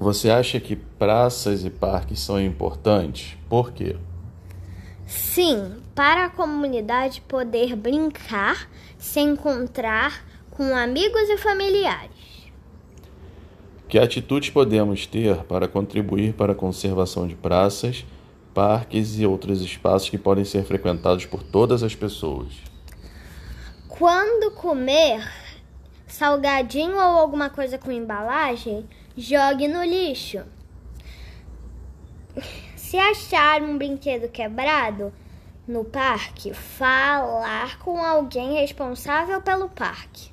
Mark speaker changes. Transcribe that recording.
Speaker 1: Você acha que praças e parques são importantes? Por quê?
Speaker 2: Sim, para a comunidade poder brincar, se encontrar com amigos e familiares.
Speaker 1: Que atitudes podemos ter para contribuir para a conservação de praças, parques e outros espaços que podem ser frequentados por todas as pessoas?
Speaker 2: Quando comer salgadinho ou alguma coisa com embalagem, jogue no lixo. Se achar um brinquedo quebrado no parque, falar com alguém responsável pelo parque.